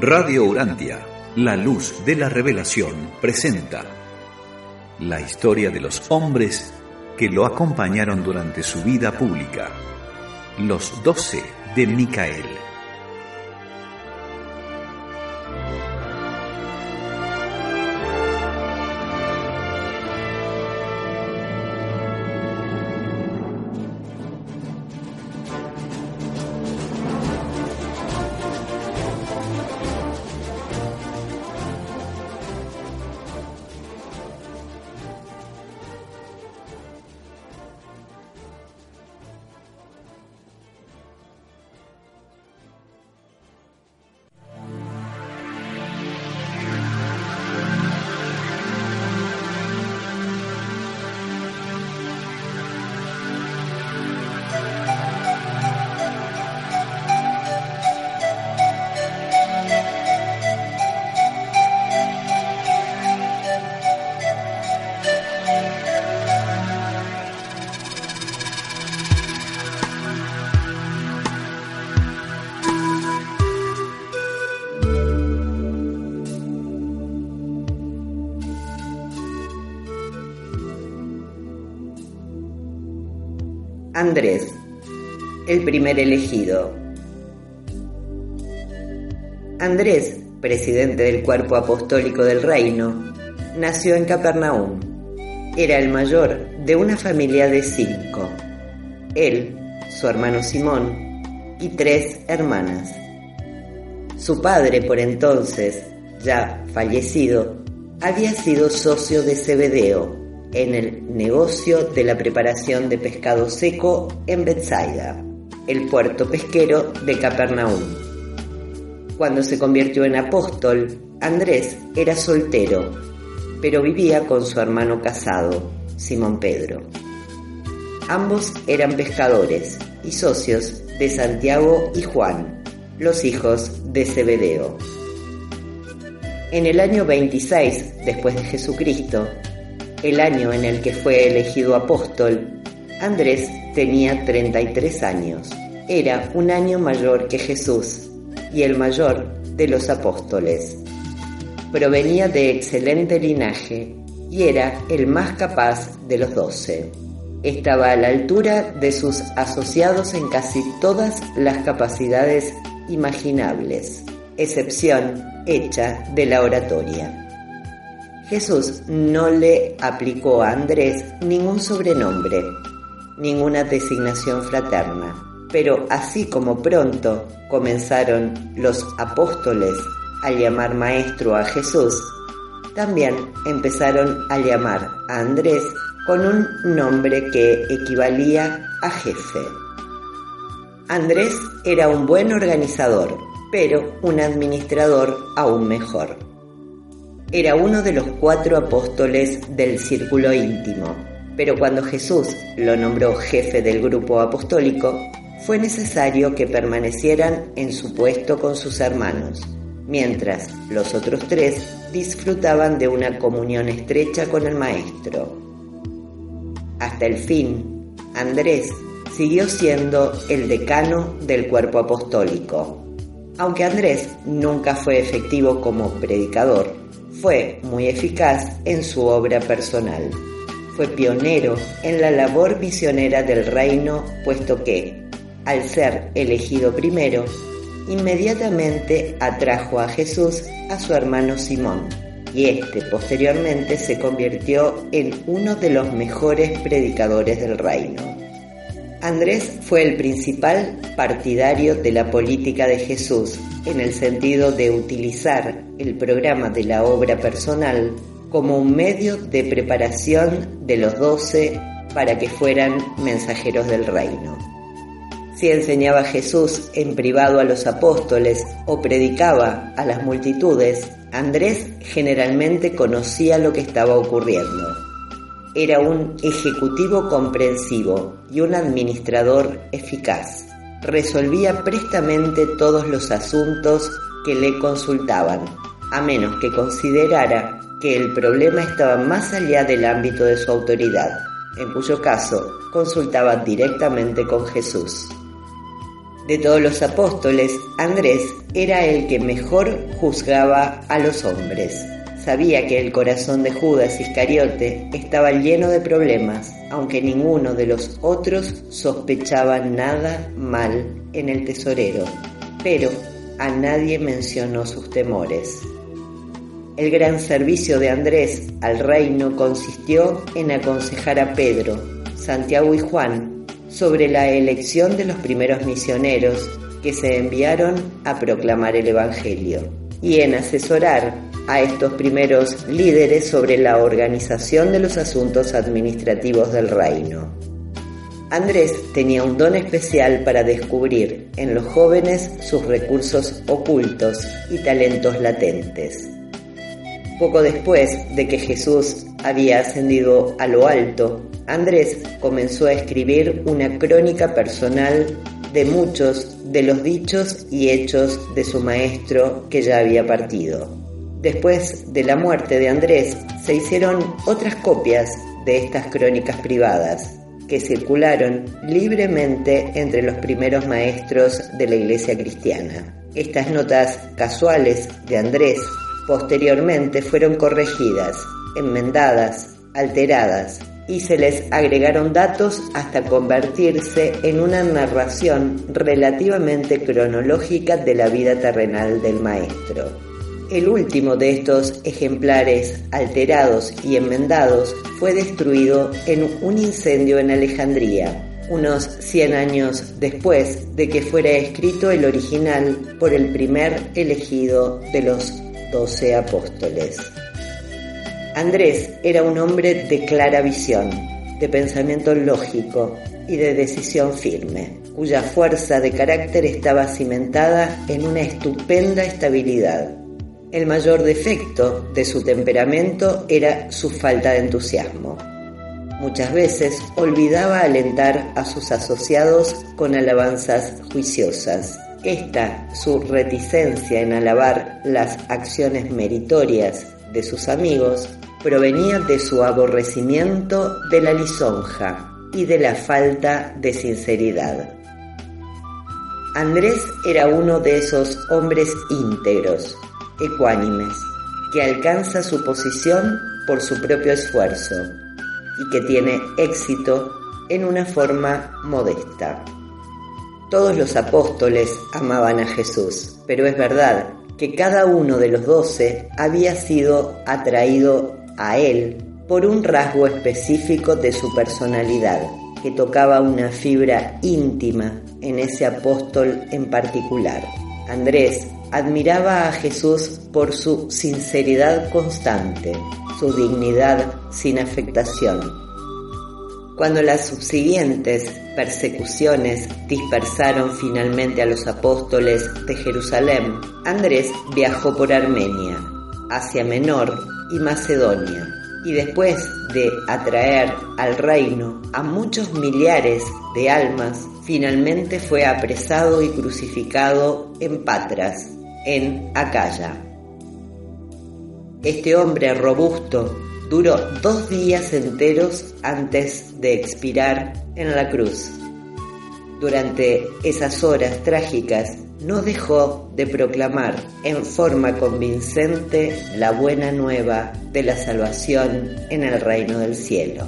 Radio Urantia, la luz de la revelación, presenta la historia de los hombres que lo acompañaron durante su vida pública, los doce de Micael. Andrés, el primer elegido. Andrés, presidente del cuerpo apostólico del reino, nació en Capernaum. Era el mayor de una familia de cinco. Él, su hermano Simón y tres hermanas. Su padre, por entonces, ya fallecido, había sido socio de Cebedeo, en el negocio de la preparación de pescado seco en Bethsaida, el puerto pesquero de Capernaum. Cuando se convirtió en apóstol, Andrés era soltero, pero vivía con su hermano casado, Simón Pedro. Ambos eran pescadores y socios de Santiago y Juan, los hijos de Zebedeo. En el año 26 después de Jesucristo, el año en el que fue elegido apóstol, Andrés tenía 33 años. Era un año mayor que Jesús y el mayor de los apóstoles. Provenía de excelente linaje y era el más capaz de los doce. Estaba a la altura de sus asociados en casi todas las capacidades imaginables, excepción hecha de la oratoria. Jesús no le aplicó a Andrés ningún sobrenombre, ninguna designación fraterna, pero así como pronto comenzaron los apóstoles a llamar maestro a Jesús, también empezaron a llamar a Andrés con un nombre que equivalía a jefe. Andrés era un buen organizador, pero un administrador aún mejor. Era uno de los cuatro apóstoles del círculo íntimo, pero cuando Jesús lo nombró jefe del grupo apostólico, fue necesario que permanecieran en su puesto con sus hermanos, mientras los otros tres disfrutaban de una comunión estrecha con el Maestro. Hasta el fin, Andrés siguió siendo el decano del cuerpo apostólico. Aunque Andrés nunca fue efectivo como predicador, fue muy eficaz en su obra personal. Fue pionero en la labor misionera del reino, puesto que, al ser elegido primero, inmediatamente atrajo a Jesús a su hermano Simón, y este posteriormente se convirtió en uno de los mejores predicadores del reino. Andrés fue el principal partidario de la política de Jesús en el sentido de utilizar el programa de la obra personal como un medio de preparación de los doce para que fueran mensajeros del reino. Si enseñaba Jesús en privado a los apóstoles o predicaba a las multitudes, Andrés generalmente conocía lo que estaba ocurriendo. Era un ejecutivo comprensivo y un administrador eficaz resolvía prestamente todos los asuntos que le consultaban, a menos que considerara que el problema estaba más allá del ámbito de su autoridad, en cuyo caso consultaba directamente con Jesús. De todos los apóstoles, Andrés era el que mejor juzgaba a los hombres. Sabía que el corazón de Judas Iscariote estaba lleno de problemas, aunque ninguno de los otros sospechaba nada mal en el tesorero, pero a nadie mencionó sus temores. El gran servicio de Andrés al reino consistió en aconsejar a Pedro, Santiago y Juan sobre la elección de los primeros misioneros que se enviaron a proclamar el Evangelio y en asesorar a estos primeros líderes sobre la organización de los asuntos administrativos del reino. Andrés tenía un don especial para descubrir en los jóvenes sus recursos ocultos y talentos latentes. Poco después de que Jesús había ascendido a lo alto, Andrés comenzó a escribir una crónica personal de muchos de los dichos y hechos de su maestro que ya había partido. Después de la muerte de Andrés, se hicieron otras copias de estas crónicas privadas que circularon libremente entre los primeros maestros de la iglesia cristiana. Estas notas casuales de Andrés posteriormente fueron corregidas, enmendadas, alteradas y se les agregaron datos hasta convertirse en una narración relativamente cronológica de la vida terrenal del maestro. El último de estos ejemplares alterados y enmendados fue destruido en un incendio en Alejandría, unos 100 años después de que fuera escrito el original por el primer elegido de los doce apóstoles. Andrés era un hombre de clara visión, de pensamiento lógico y de decisión firme, cuya fuerza de carácter estaba cimentada en una estupenda estabilidad el mayor defecto de su temperamento era su falta de entusiasmo. Muchas veces olvidaba alentar a sus asociados con alabanzas juiciosas. Esta, su reticencia en alabar las acciones meritorias de sus amigos, provenía de su aborrecimiento de la lisonja y de la falta de sinceridad. Andrés era uno de esos hombres íntegros, ecuánimes, que alcanza su posición por su propio esfuerzo y que tiene éxito en una forma modesta. Todos los apóstoles amaban a Jesús, pero es verdad que cada uno de los doce había sido atraído a él por un rasgo específico de su personalidad, que tocaba una fibra íntima en ese apóstol en particular. Andrés admiraba a Jesús por su sinceridad constante, su dignidad sin afectación. Cuando las subsiguientes persecuciones dispersaron finalmente a los apóstoles de Jerusalén, Andrés viajó por Armenia, Asia Menor y Macedonia, y después de atraer al reino a muchos millares de almas, finalmente fue apresado y crucificado en Patras, en Acaya. Este hombre robusto duró dos días enteros antes de expirar en la cruz. Durante esas horas trágicas no dejó de proclamar en forma convincente la buena nueva de la salvación en el reino del cielo.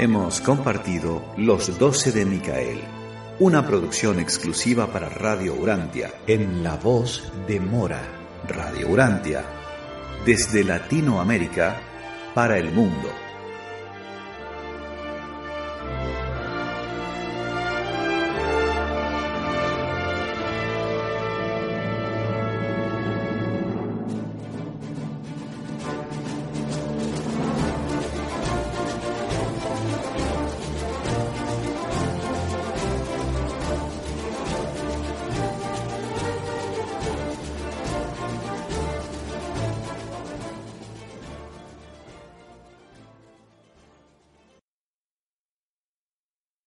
Hemos compartido Los Doce de Micael, una producción exclusiva para Radio Urantia, en la voz de Mora. Radio Urantia, desde Latinoamérica para el mundo.